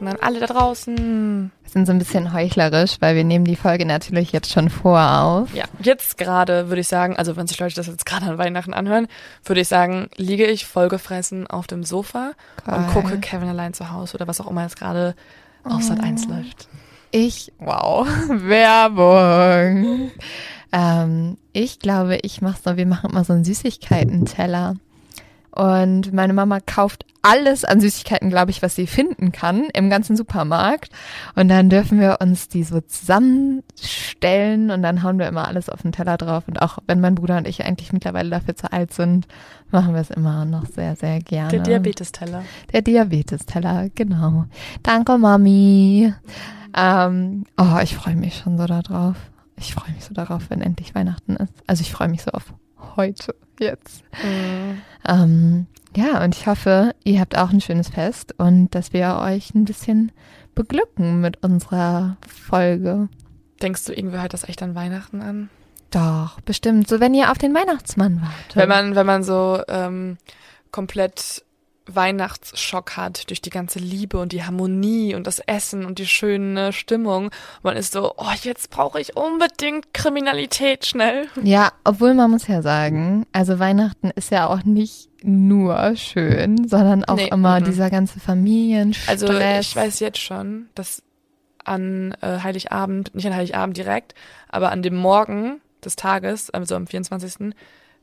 Weihnachten an alle da draußen. Wir sind so ein bisschen heuchlerisch, weil wir nehmen die Folge natürlich jetzt schon vor auf. Ja, jetzt gerade würde ich sagen, also wenn sich Leute das jetzt gerade an Weihnachten anhören, würde ich sagen, liege ich vollgefressen auf dem Sofa und Geil. gucke Kevin allein zu Hause oder was auch immer jetzt gerade auf Sat 1 läuft. Ich, wow, Werbung. ähm, ich glaube, ich mache so, wir machen immer so einen Süßigkeiten-Teller. Und meine Mama kauft alles an Süßigkeiten, glaube ich, was sie finden kann im ganzen Supermarkt. Und dann dürfen wir uns die so zusammenstellen und dann hauen wir immer alles auf den Teller drauf. Und auch wenn mein Bruder und ich eigentlich mittlerweile dafür zu alt sind, machen wir es immer noch sehr, sehr gerne. Der Diabetesteller. Der Diabetesteller, genau. Danke, Mami. Ähm, oh, ich freue mich schon so darauf. Ich freue mich so darauf, wenn endlich Weihnachten ist. Also ich freue mich so auf heute, jetzt. Ähm, ja, und ich hoffe, ihr habt auch ein schönes Fest und dass wir euch ein bisschen beglücken mit unserer Folge. Denkst du, irgendwer hört das echt an Weihnachten an? Doch, bestimmt. So, wenn ihr auf den Weihnachtsmann wartet. Wenn man, wenn man so ähm, komplett Weihnachtsschock hat durch die ganze Liebe und die Harmonie und das Essen und die schöne Stimmung. Man ist so, oh, jetzt brauche ich unbedingt Kriminalität schnell. Ja, obwohl man muss ja sagen, also Weihnachten ist ja auch nicht nur schön, sondern auch Nee, immer mhm. dieser ganze Familienstress. Also ich weiß jetzt schon, dass an äh, Heiligabend, nicht an Heiligabend direkt, aber an dem Morgen des Tages, also am 24.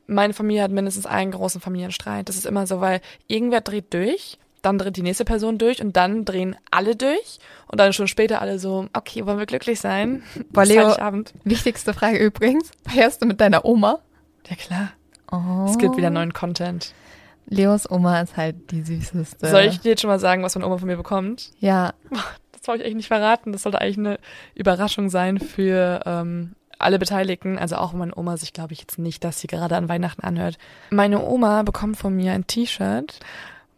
Meine Familie hat mindestens einen großen Familienstreit. Das ist immer so, weil irgendwer dreht durch, dann dreht die nächste Person durch und dann drehen alle durch und dann schon später alle so, okay, wollen wir glücklich sein? Boah, Leo-. Wichtigste Frage übrigens, feierst du mit deiner Oma? Ja klar, Oh. es gibt wieder neuen Content. Leos Oma ist halt die süßeste. Soll ich dir jetzt schon mal sagen, was meine Oma von mir bekommt? Ja, Das wollte ich eigentlich nicht verraten. Das sollte eigentlich eine Überraschung sein für ähm, alle Beteiligten. Also auch meine Oma sich, glaube ich, jetzt nicht, dass sie gerade an Weihnachten anhört. Meine Oma bekommt von mir ein T-Shirt.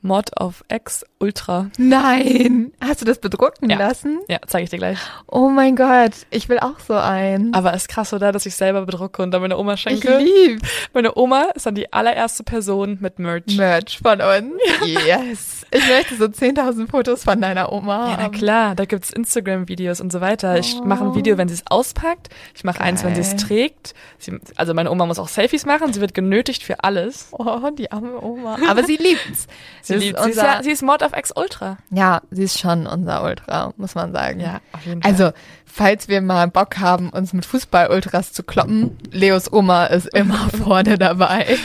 Mod of X Ultra. Nein. Hast du das bedrucken Ja. lassen? Ja, zeige ich dir gleich. Oh mein Gott, ich will auch so ein. Aber ist krass, oder? Dass ich selber bedrucke und dann meine Oma ich schenke. lieb Meine Oma ist dann die allererste Person mit Merch. Merch von uns. Yes. Ich möchte so 10.000 Fotos von deiner Oma Ja, na klar, da gibt's Instagram-Videos und so weiter. Ich Oh. mache ein Video, wenn sie es auspackt. Ich mache eins, wenn sie es trägt. Sie, also meine Oma muss auch Selfies machen. Sie wird genötigt für alles. Oh, die arme Oma. Aber sie liebt's. Sie, Das liebt, ist sie, ist unser- ja, sie ist Mod of X Ultra. Ja, sie ist schon unser Ultra, muss man sagen. auf jeden Fall. Also, falls wir mal Bock haben, uns mit Fußball-Ultras zu kloppen, Leos Oma ist immer vorne dabei.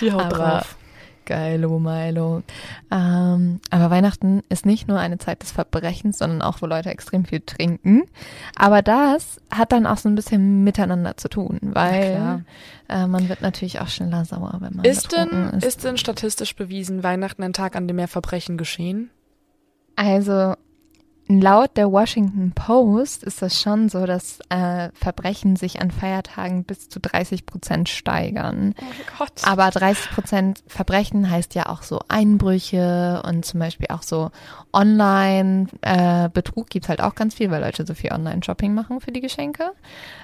die haut aber- drauf. Geilo, Milo. Ähm, aber Weihnachten ist nicht nur eine Zeit des Verbrechens, sondern auch, wo Leute extrem viel trinken. Aber das hat dann auch so ein bisschen miteinander zu tun, weil äh, man wird natürlich auch schneller sauer, wenn man Ist denn, ist. ist denn statistisch bewiesen Weihnachten ein Tag, an dem mehr Verbrechen geschehen? Also laut der Washington Post ist das schon so, dass äh, Verbrechen sich an Feiertagen bis zu 30 Prozent steigern. Oh mein Gott. Aber 30 Prozent Verbrechen heißt ja auch so Einbrüche und zum Beispiel auch so Online-Betrug gibt's halt auch ganz viel, weil Leute so viel Online-Shopping machen für die Geschenke.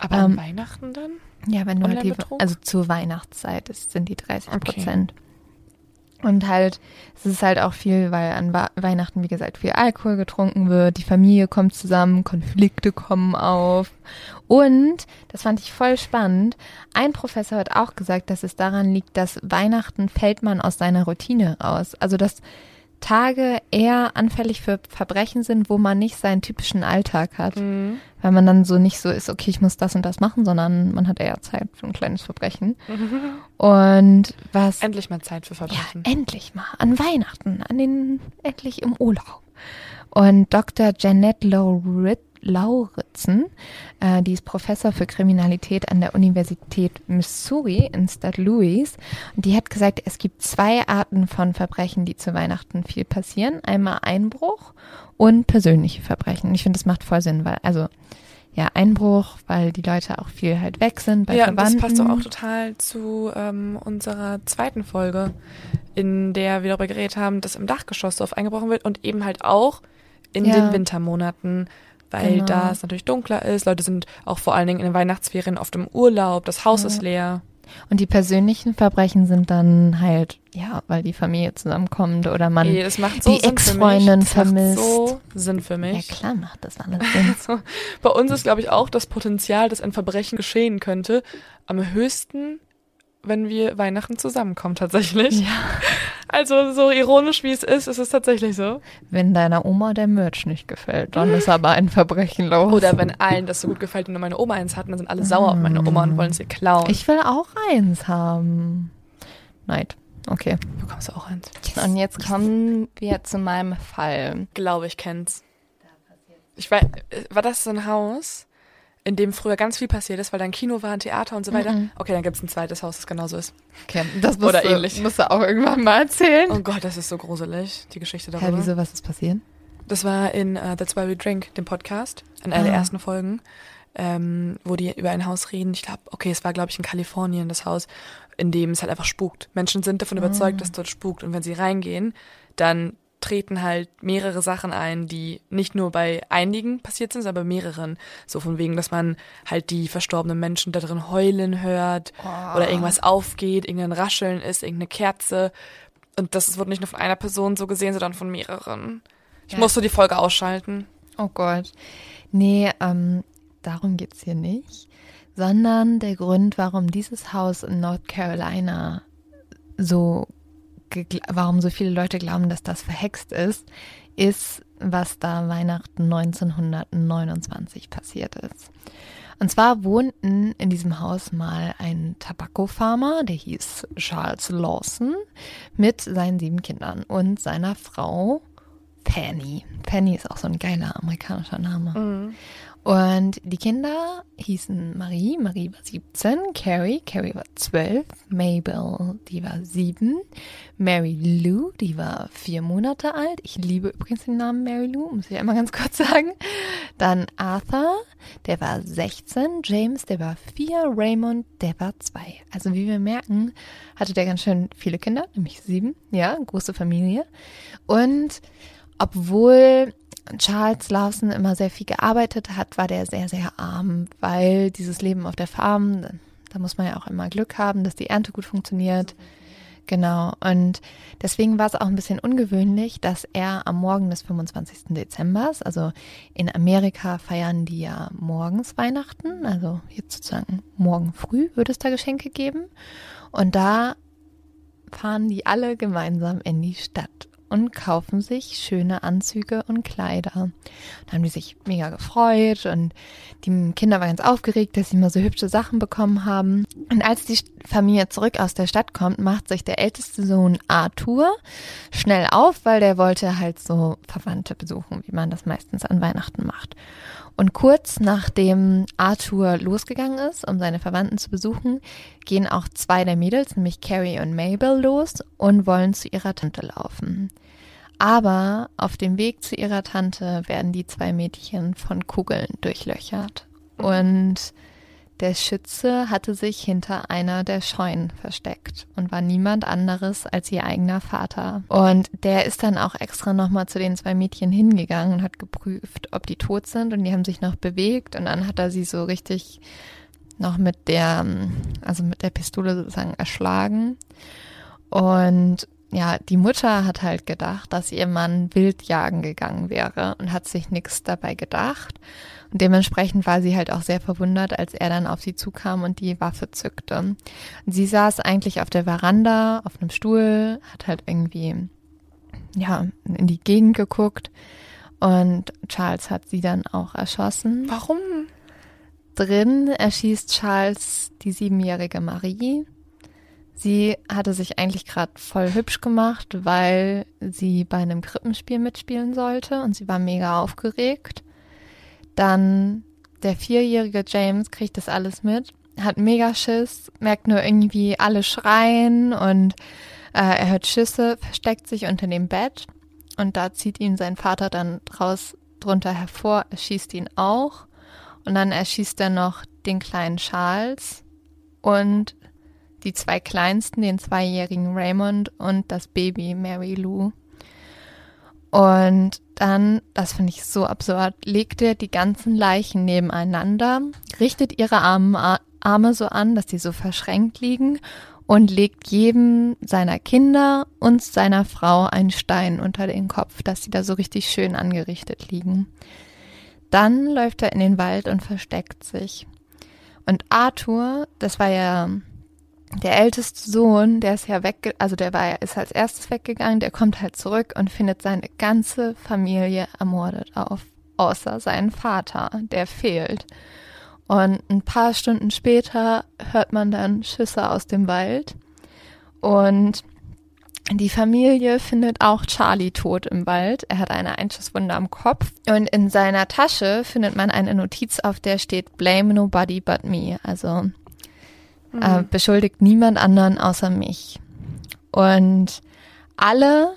Aber an ähm, Weihnachten dann? Ja, wenn du halt die, also zur Weihnachtszeit ist, sind die 30 Prozent. Und halt, es ist halt auch viel, weil an Weihnachten, wie gesagt, viel Alkohol getrunken wird, die Familie kommt zusammen, Konflikte kommen auf. Und, das fand ich voll spannend, ein Professor hat auch gesagt, dass es daran liegt, dass Weihnachten fällt man aus seiner Routine raus. Also, dass Tage eher anfällig für Verbrechen sind, wo man nicht seinen typischen Alltag hat. Mhm. Weil man dann so nicht so ist, okay, ich muss das und das machen, sondern man hat eher Zeit für ein kleines Verbrechen. Mhm. Und was. Endlich mal Zeit für Verbrechen. Ja, endlich mal. An Weihnachten, an den, endlich im Urlaub. Und Dr. Janet Lowrit Lauritzen, äh, die ist Professor für Kriminalität an der Universität Missouri in St. Louis. Und die hat gesagt, es gibt zwei Arten von Verbrechen, die zu Weihnachten viel passieren. Einmal Einbruch und persönliche Verbrechen. Ich finde, das macht voll Sinn, weil, also, ja, Einbruch, weil die Leute auch viel halt weg sind bei ja, Verwandten. Ja, das passt doch auch total zu ähm, unserer zweiten Folge, in der wir darüber geredet haben, dass im Dachgeschoss oft eingebrochen wird und eben halt auch in ja. den Wintermonaten weil genau. da es natürlich dunkler ist. Leute sind auch vor allen Dingen in den Weihnachtsferien oft im Urlaub, das Haus ja. ist leer. Und die persönlichen Verbrechen sind dann halt, ja, weil die Familie zusammenkommt oder man Ey, so die Ex-Freundin vermisst. Macht so Sinn für mich. Ja klar macht das alles Sinn. Also, bei uns ist, glaube ich, auch das Potenzial, dass ein Verbrechen geschehen könnte, am höchsten wenn wir Weihnachten zusammenkommen tatsächlich. Ja. Also so ironisch wie es ist, ist es tatsächlich so. Wenn deiner Oma der Merch nicht gefällt, dann ist aber ein Verbrechen los. Oder wenn allen das so gut gefällt und nur meine Oma eins hat, dann sind alle sauer auf meine Oma und wollen sie klauen. Ich will auch eins haben. Neid. Okay. Du bekommst auch eins. Und jetzt kommen wir zu meinem Fall. Glaube ich kenn's. Ich weiß, war das so ein Haus? In dem früher ganz viel passiert ist, weil da ein Kino war, ein Theater und so weiter. Mhm. Okay, dann gibt es ein zweites Haus, das genauso ist. Okay, das musst Oder du, ähnlich. musst du auch irgendwann mal erzählen. Oh Gott, das ist so gruselig, die Geschichte darüber. Ja, wieso, was ist passiert? Das war in uh, That's Why We Drink, dem Podcast, in einer ah. der ersten Folgen, ähm, wo die über ein Haus reden. Ich glaube, okay, es war, glaube ich, in Kalifornien, das Haus, in dem es halt einfach spukt. Menschen sind davon ah. überzeugt, dass dort spukt. Und wenn sie reingehen, dann treten halt mehrere Sachen ein, die nicht nur bei einigen passiert sind, sondern bei mehreren. So von wegen, dass man halt die verstorbenen Menschen da drin heulen hört oh. oder irgendwas aufgeht, irgendein Rascheln ist, irgendeine Kerze. Und das wird nicht nur von einer Person so gesehen, sondern von mehreren. Ich ja. musste die Folge ausschalten. Oh Gott. Nee, ähm, darum geht's hier nicht. Sondern der Grund, warum dieses Haus in North Carolina so warum so viele Leute glauben, dass das verhext ist, ist, was da Weihnachten 1929 passiert ist. Und zwar wohnten in diesem Haus mal ein Tabakkofarmer, der hieß Charles Lawson, mit seinen sieben Kindern und seiner Frau Penny. Penny ist auch so ein geiler amerikanischer Name. Mhm. Und die Kinder hießen Marie, Marie war 17, Carrie, Carrie war 12, Mabel, die war 7, Mary Lou, die war vier Monate alt. Ich liebe übrigens den Namen Mary Lou, muss ich einmal ganz kurz sagen. Dann Arthur, der war 16, James, der war 4, Raymond, der war 2. Also wie wir merken, hatte der ganz schön viele Kinder, nämlich sieben, ja, große Familie. Und obwohl Charles Lawson immer sehr viel gearbeitet hat, war der sehr, sehr arm, weil dieses Leben auf der Farm, da muss man ja auch immer Glück haben, dass die Ernte gut funktioniert. Genau. Und deswegen war es auch ein bisschen ungewöhnlich, dass er am Morgen des 25. Dezember, also in Amerika feiern die ja morgens Weihnachten, also jetzt sozusagen morgen früh würde es da Geschenke geben. Und da fahren die alle gemeinsam in die Stadt und kaufen sich schöne Anzüge und Kleider. Da haben die sich mega gefreut und die Kinder waren ganz aufgeregt, dass sie mal so hübsche Sachen bekommen haben. Und als die Familie zurück aus der Stadt kommt, macht sich der älteste Sohn Arthur schnell auf, weil der wollte halt so Verwandte besuchen, wie man das meistens an Weihnachten macht. Und kurz nachdem Arthur losgegangen ist, um seine Verwandten zu besuchen, gehen auch zwei der Mädels, nämlich Carrie und Mabel, los und wollen zu ihrer Tante laufen. Aber auf dem Weg zu ihrer Tante werden die zwei Mädchen von Kugeln durchlöchert. Und der Schütze hatte sich hinter einer der Scheunen versteckt und war niemand anderes als ihr eigener Vater. Und der ist dann auch extra nochmal zu den zwei Mädchen hingegangen und hat geprüft, ob die tot sind und die haben sich noch bewegt und dann hat er sie so richtig noch mit der, also mit der Pistole sozusagen erschlagen. Und ja, die Mutter hat halt gedacht, dass ihr Mann wildjagen gegangen wäre und hat sich nichts dabei gedacht. Und dementsprechend war sie halt auch sehr verwundert, als er dann auf sie zukam und die Waffe zückte. Und sie saß eigentlich auf der Veranda, auf einem Stuhl, hat halt irgendwie, ja, in die Gegend geguckt. Und Charles hat sie dann auch erschossen. Warum? Drin erschießt Charles die siebenjährige Marie. Sie hatte sich eigentlich gerade voll hübsch gemacht, weil sie bei einem Krippenspiel mitspielen sollte und sie war mega aufgeregt. Dann der vierjährige James kriegt das alles mit, hat mega Schiss, merkt nur irgendwie alle schreien und äh, er hört Schüsse, versteckt sich unter dem Bett und da zieht ihn sein Vater dann draus drunter hervor, erschießt ihn auch und dann erschießt er noch den kleinen Charles und die zwei Kleinsten, den zweijährigen Raymond und das Baby Mary Lou. Und dann, das finde ich so absurd, legt er die ganzen Leichen nebeneinander, richtet ihre Arme, Arme so an, dass die so verschränkt liegen und legt jedem seiner Kinder und seiner Frau einen Stein unter den Kopf, dass sie da so richtig schön angerichtet liegen. Dann läuft er in den Wald und versteckt sich. Und Arthur, das war ja der älteste Sohn, der ist ja weg, also der war, ist als erstes weggegangen, der kommt halt zurück und findet seine ganze Familie ermordet auf, außer seinen Vater, der fehlt. Und ein paar Stunden später hört man dann Schüsse aus dem Wald und die Familie findet auch Charlie tot im Wald. Er hat eine Einschusswunde am Kopf. Und in seiner Tasche findet man eine Notiz, auf der steht Blame nobody but me. Also mhm. äh, beschuldigt niemand anderen außer mich. Und alle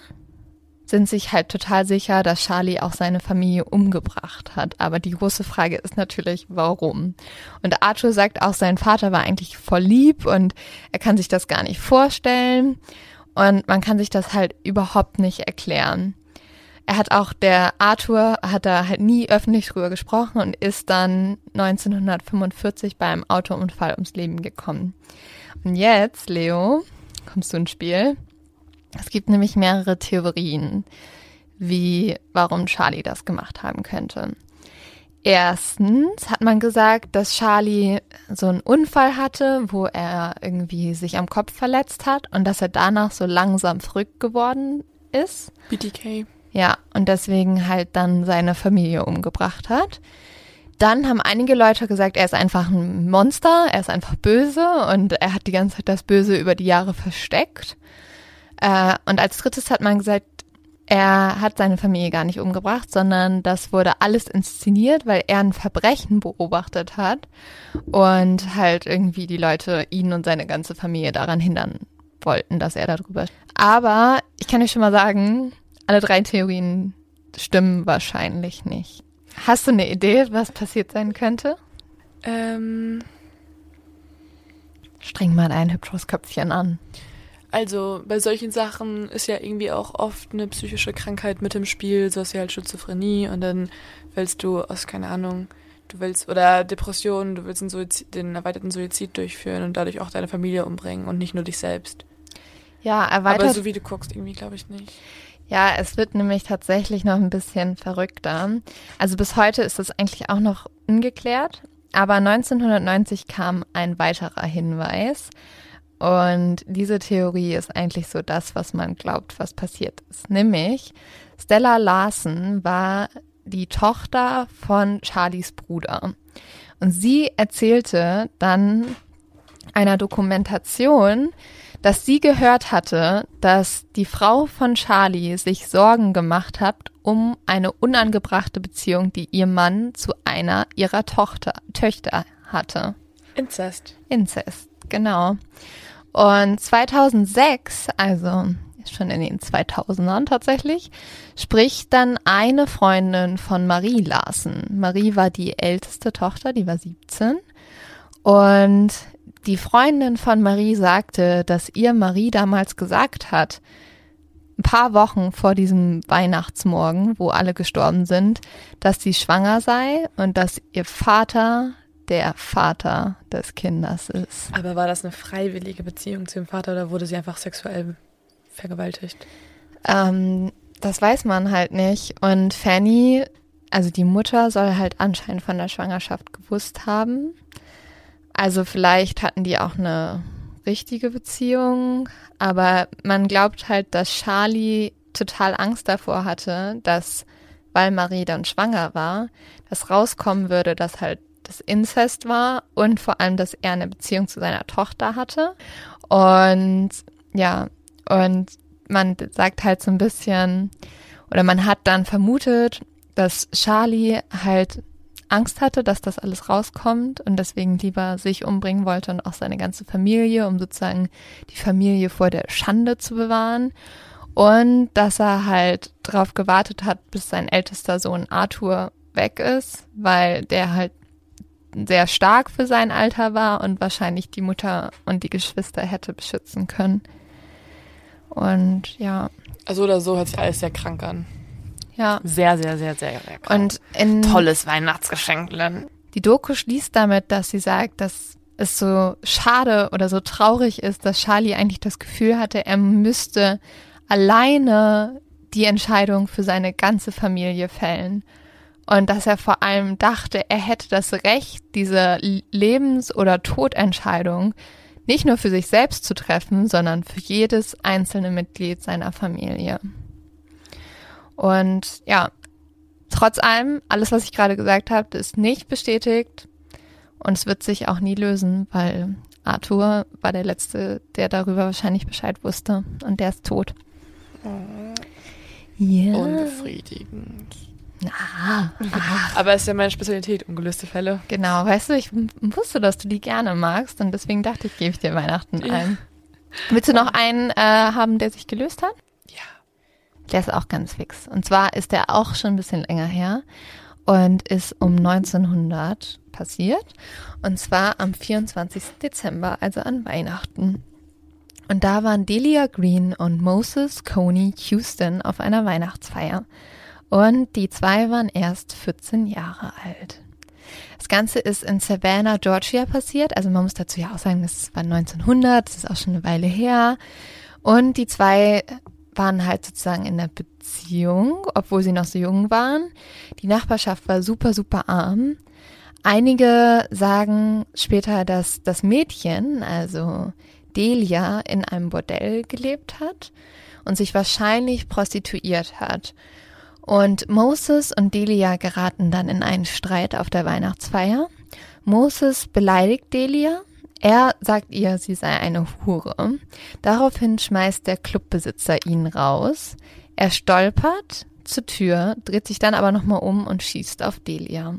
sind sich halt total sicher, dass Charlie auch seine Familie umgebracht hat. Aber die große Frage ist natürlich, warum? Und Arthur sagt auch, sein Vater war eigentlich voll lieb und er kann sich das gar nicht vorstellen. Und man kann sich das halt überhaupt nicht erklären. Er hat auch, der Arthur hat da halt nie öffentlich drüber gesprochen und ist dann 1945 beim Autounfall ums Leben gekommen. Und jetzt, Leo, kommst du ins Spiel. Es gibt nämlich mehrere Theorien, wie, warum Charlie das gemacht haben könnte. Erstens hat man gesagt, dass Charlie so einen Unfall hatte, wo er irgendwie sich am Kopf verletzt hat und dass er danach so langsam verrückt geworden ist. BTK. Ja, und deswegen halt dann seine Familie umgebracht hat. Dann haben einige Leute gesagt, er ist einfach ein Monster, er ist einfach böse und er hat die ganze Zeit das Böse über die Jahre versteckt. Äh, und als drittes hat man gesagt, er hat seine Familie gar nicht umgebracht, sondern das wurde alles inszeniert, weil er ein Verbrechen beobachtet hat und halt irgendwie die Leute ihn und seine ganze Familie daran hindern wollten, dass er darüber. Aber ich kann euch schon mal sagen, alle drei Theorien stimmen wahrscheinlich nicht. Hast du eine Idee, was passiert sein könnte? Ähm. Streng mal ein hübsches Köpfchen an. Also bei solchen Sachen ist ja irgendwie auch oft eine psychische Krankheit mit im Spiel, sowas wie halt Schizophrenie und dann willst du aus, keine Ahnung, du willst, oder Depression, du willst Suizid, den erweiterten Suizid durchführen und dadurch auch deine Familie umbringen und nicht nur dich selbst. Ja, erweitert. Aber so wie du guckst, irgendwie glaube ich nicht. Ja, es wird nämlich tatsächlich noch ein bisschen verrückter. Also bis heute ist das eigentlich auch noch ungeklärt. Aber 1990 kam ein weiterer Hinweis. Und diese Theorie ist eigentlich so das, was man glaubt, was passiert ist. Nämlich, Stella Larsen war die Tochter von Charlies Bruder. Und sie erzählte dann einer Dokumentation, dass sie gehört hatte, dass die Frau von Charlie sich Sorgen gemacht hat um eine unangebrachte Beziehung, die ihr Mann zu einer ihrer Tochter, Töchter hatte. Inzest. Inzest, genau. Und 2006, also schon in den 2000ern tatsächlich, spricht dann eine Freundin von Marie Larsen. Marie war die älteste Tochter, die war 17. Und die Freundin von Marie sagte, dass ihr Marie damals gesagt hat, ein paar Wochen vor diesem Weihnachtsmorgen, wo alle gestorben sind, dass sie schwanger sei und dass ihr Vater der Vater des Kindes ist. Aber war das eine freiwillige Beziehung zu dem Vater oder wurde sie einfach sexuell vergewaltigt? Ähm, das weiß man halt nicht. Und Fanny, also die Mutter, soll halt anscheinend von der Schwangerschaft gewusst haben. Also vielleicht hatten die auch eine richtige Beziehung, aber man glaubt halt, dass Charlie total Angst davor hatte, dass, weil Marie dann schwanger war, dass rauskommen würde, dass halt das Inzest war und vor allem, dass er eine Beziehung zu seiner Tochter hatte. Und ja, und man sagt halt so ein bisschen, oder man hat dann vermutet, dass Charlie halt Angst hatte, dass das alles rauskommt und deswegen lieber sich umbringen wollte und auch seine ganze Familie, um sozusagen die Familie vor der Schande zu bewahren. Und dass er halt darauf gewartet hat, bis sein ältester Sohn Arthur weg ist, weil der halt sehr stark für sein Alter war und wahrscheinlich die Mutter und die Geschwister hätte beschützen können. Und ja. Also oder so hört sich alles sehr krank an. Ja. Sehr, sehr, sehr, sehr krank. Und in Tolles Weihnachtsgeschenk, Len. Die Doku schließt damit, dass sie sagt, dass es so schade oder so traurig ist, dass Charlie eigentlich das Gefühl hatte, er müsste alleine die Entscheidung für seine ganze Familie fällen. Und dass er vor allem dachte, er hätte das Recht, diese Lebens- oder Todentscheidung nicht nur für sich selbst zu treffen, sondern für jedes einzelne Mitglied seiner Familie. Und ja, trotz allem, alles, was ich gerade gesagt habe, ist nicht bestätigt und es wird sich auch nie lösen, weil Arthur war der Letzte, der darüber wahrscheinlich Bescheid wusste und der ist tot. Oh. Ja. Unbefriedigend. Na, ach, Aber es ist ja meine Spezialität, ungelöste Fälle. genau, weißt du, ich wusste, dass du die gerne magst und deswegen dachte ich, gebe ich dir Weihnachten Ja. ein. Willst du noch einen äh, haben, der sich gelöst hat? Ja. Der ist auch ganz fix. Und zwar ist der auch schon ein bisschen länger her und ist um 1900 passiert. Und zwar am 24. Dezember, also an Weihnachten. Und da waren Delia Green und Moses Coney Houston auf einer Weihnachtsfeier. Und die zwei waren erst 14 Jahre alt. Das Ganze ist in Savannah, Georgia passiert. Also man muss dazu ja auch sagen, das war 1900, das ist auch schon eine Weile her. Und die zwei waren halt sozusagen in der Beziehung, obwohl sie noch so jung waren. Die Nachbarschaft war super, super arm. Einige sagen später, dass das Mädchen, also Delia, in einem Bordell gelebt hat und sich wahrscheinlich prostituiert hat. Und Moses und Delia geraten dann in einen Streit auf der Weihnachtsfeier. Moses beleidigt Delia. Er sagt ihr, sie sei eine Hure. Daraufhin schmeißt der Clubbesitzer ihn raus. Er stolpert zur Tür, dreht sich dann aber nochmal um und schießt auf Delia.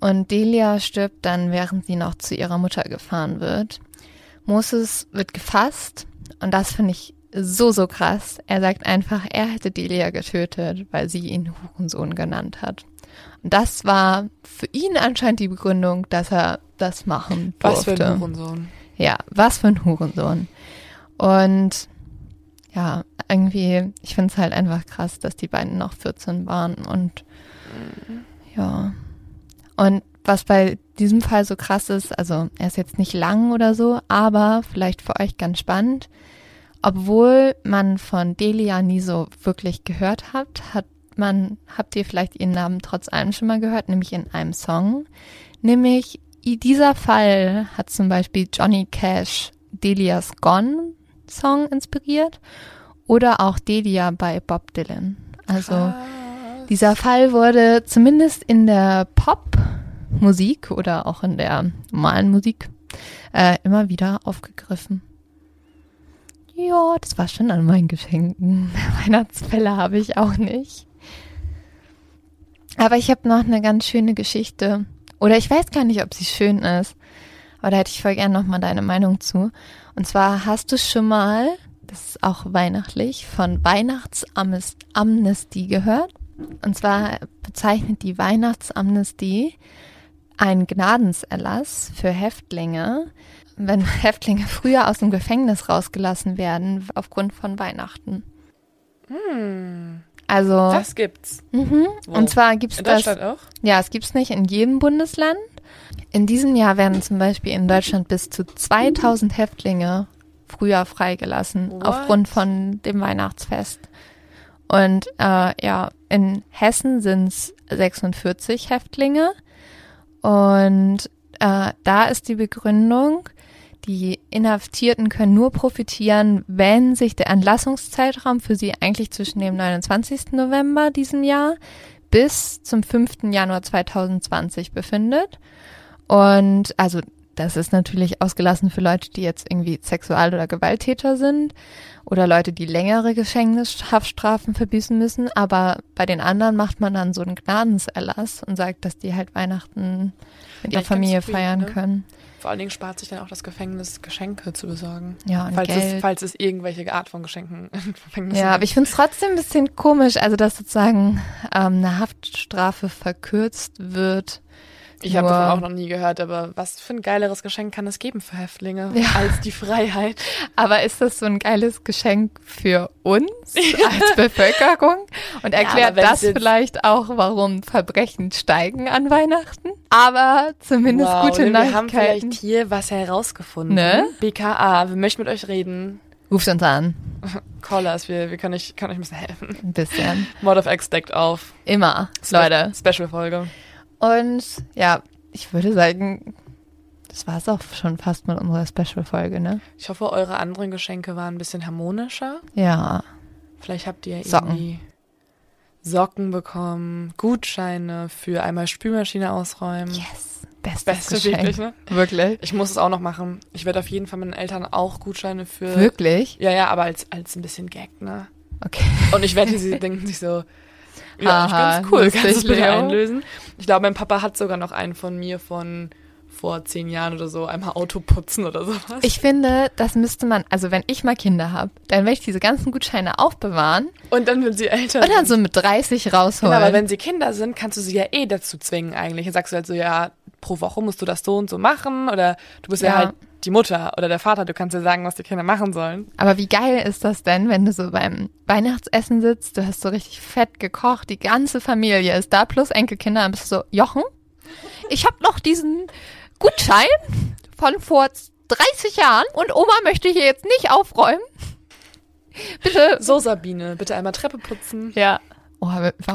Und Delia stirbt dann, während sie noch zu ihrer Mutter gefahren wird. Moses wird gefasst und das finde ich so, so krass. Er sagt einfach, er hätte Delia getötet, weil sie ihn Hurensohn genannt hat. Und das war für ihn anscheinend die Begründung, dass er das machen durfte. Was für ein Hurensohn. Ja, was für ein Hurensohn. Und ja, irgendwie, ich finde es halt einfach krass, dass die beiden noch 14 waren und ja. Und was bei diesem Fall so krass ist, also er ist jetzt nicht lang oder so, aber vielleicht für euch ganz spannend. Obwohl man von Delia nie so wirklich gehört hat, hat man, habt ihr vielleicht ihren Namen trotz allem schon mal gehört, nämlich in einem Song. Nämlich dieser Fall hat zum Beispiel Johnny Cash Delia's Gone Song inspiriert oder auch Delia bei Bob Dylan. Also Krass. dieser Fall wurde zumindest in der Pop-Musik oder auch in der normalen Musik äh, immer wieder aufgegriffen. Ja, das war schon an meinen Geschenken. Weihnachtsfälle habe ich auch nicht. Aber ich habe noch eine ganz schöne Geschichte. Oder ich weiß gar nicht, ob sie schön ist. Aber da hätte ich voll gern noch mal deine Meinung zu. Und zwar hast du schon mal, das ist auch weihnachtlich, von Weihnachtsamnestie gehört. Und zwar bezeichnet die Weihnachtsamnestie einen Gnadenserlass für Häftlinge, wenn Häftlinge früher aus dem Gefängnis rausgelassen werden aufgrund von Weihnachten. Hm, Also, das gibt's. mhm. Wo? und zwar gibt's In das, Deutschland auch? ja, es gibt's nicht in jedem Bundesland. In diesem Jahr werden zum Beispiel in Deutschland bis zu 2000 Häftlinge früher freigelassen What? aufgrund von dem Weihnachtsfest. Und äh, ja, in Hessen sind es 46 Häftlinge. Und äh, da ist die Begründung, die Inhaftierten können nur profitieren, wenn sich der Entlassungszeitraum für sie eigentlich zwischen dem 29. November diesem Jahr bis zum 5. Januar 2020 befindet. Und also das ist natürlich ausgelassen für Leute, die jetzt irgendwie Sexual- oder Gewalttäter sind oder Leute, die längere Gefängnishaftstrafen verbüßen müssen. Aber bei den anderen macht man dann so einen Gnadenserlass und sagt, dass die halt Weihnachten mit ihrer Familie feiern ne? können. Vor allen Dingen spart sich dann auch das Gefängnis, Geschenke zu besorgen. Ja, und falls, Geld. es, falls es irgendwelche Art von Geschenken im Gefängnis Ja, aber ich finde es trotzdem ein bisschen komisch, also dass sozusagen ähm, eine Haftstrafe verkürzt wird. Ich habe davon auch noch nie gehört, aber was für ein geileres Geschenk kann es geben für Häftlinge Ja. als die Freiheit? Aber ist das so ein geiles Geschenk für uns als Bevölkerung? Und erklärt wenn's das vielleicht auch, warum Verbrechen steigen an Weihnachten? Aber zumindest wow, gute ne, wir haben vielleicht hier was herausgefunden. Ne? BKA, wir möchten mit euch reden. Ruft uns an. Callers, wir, wir können euch, können euch ein bisschen helfen. Ein bisschen. Mod of X deckt auf. Immer, Spe Leute. Special-Folge. Und ja, ich würde sagen, das war es auch schon fast mit unserer Special-Folge, ne? Ich hoffe, eure anderen Geschenke waren ein bisschen harmonischer. Ja. Vielleicht habt ihr Socken. irgendwie Socken bekommen, Gutscheine für einmal Spülmaschine ausräumen. Yes. Bestes Beste Geschenk. wirklich, ne? Wirklich? Ich muss es auch noch machen. Ich werde auf jeden Fall meinen Eltern auch Gutscheine für. Wirklich? Ja, ja, aber als, als ein bisschen Gag, ne? Okay. Und ich wette, sie denken sich so, ja, ich ganz cool, kannst du bitte Leo. einlösen? Ich glaube, mein Papa hat sogar noch einen von mir von vor zehn Jahren oder so, einmal Auto putzen oder sowas. Ich finde, das müsste man, also wenn ich mal Kinder habe, dann werde ich diese ganzen Gutscheine aufbewahren Und dann, wenn sie älter und dann so mit 30 rausholen. Genau, aber wenn sie Kinder sind, kannst du sie ja eh dazu zwingen eigentlich. Dann sagst du halt so, ja, pro Woche musst du das so und so machen oder du bist ja, Ja. halt die Mutter oder der Vater, du kannst ja sagen, was die Kinder machen sollen. aber wie geil ist das denn, wenn du so beim Weihnachtsessen sitzt, du hast so richtig fett gekocht, die ganze Familie ist da, plus Enkelkinder, dann bist du so, Jochen, ich habe noch diesen Gutschein von vor 30 Jahren und Oma möchte hier jetzt nicht aufräumen. Bitte. So, Sabine, bitte einmal Treppe putzen. Ja. Oh,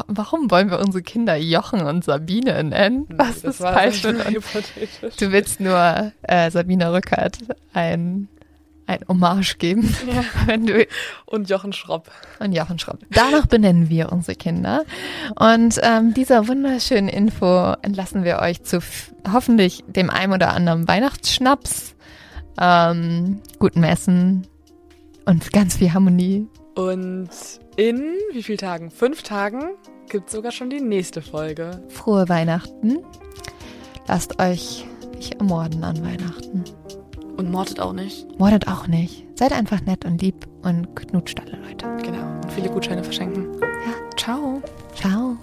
warum wollen wir unsere Kinder Jochen und Sabine nennen? Was Das ist falsch mit uns? Du willst nur äh, Sabine Rückert ein, ein Hommage geben, Ja. wenn du Und Jochen Schropp. und Jochen Schropp. Danach benennen wir unsere Kinder. Und ähm, dieser wunderschönen Info entlassen wir euch zu hoffentlich dem einen oder anderen Weihnachtsschnaps, ähm, guten Essen und ganz viel Harmonie. Und in wie vielen Tagen? Fünf Tagen gibt es sogar schon die nächste Folge. Frohe Weihnachten. Lasst euch nicht ermorden an Weihnachten. Und mordet auch nicht. Mordet auch nicht. Seid einfach nett und lieb und knutscht alle Leute. Genau. Und viele Gutscheine verschenken. Ja. Ciao. Ciao.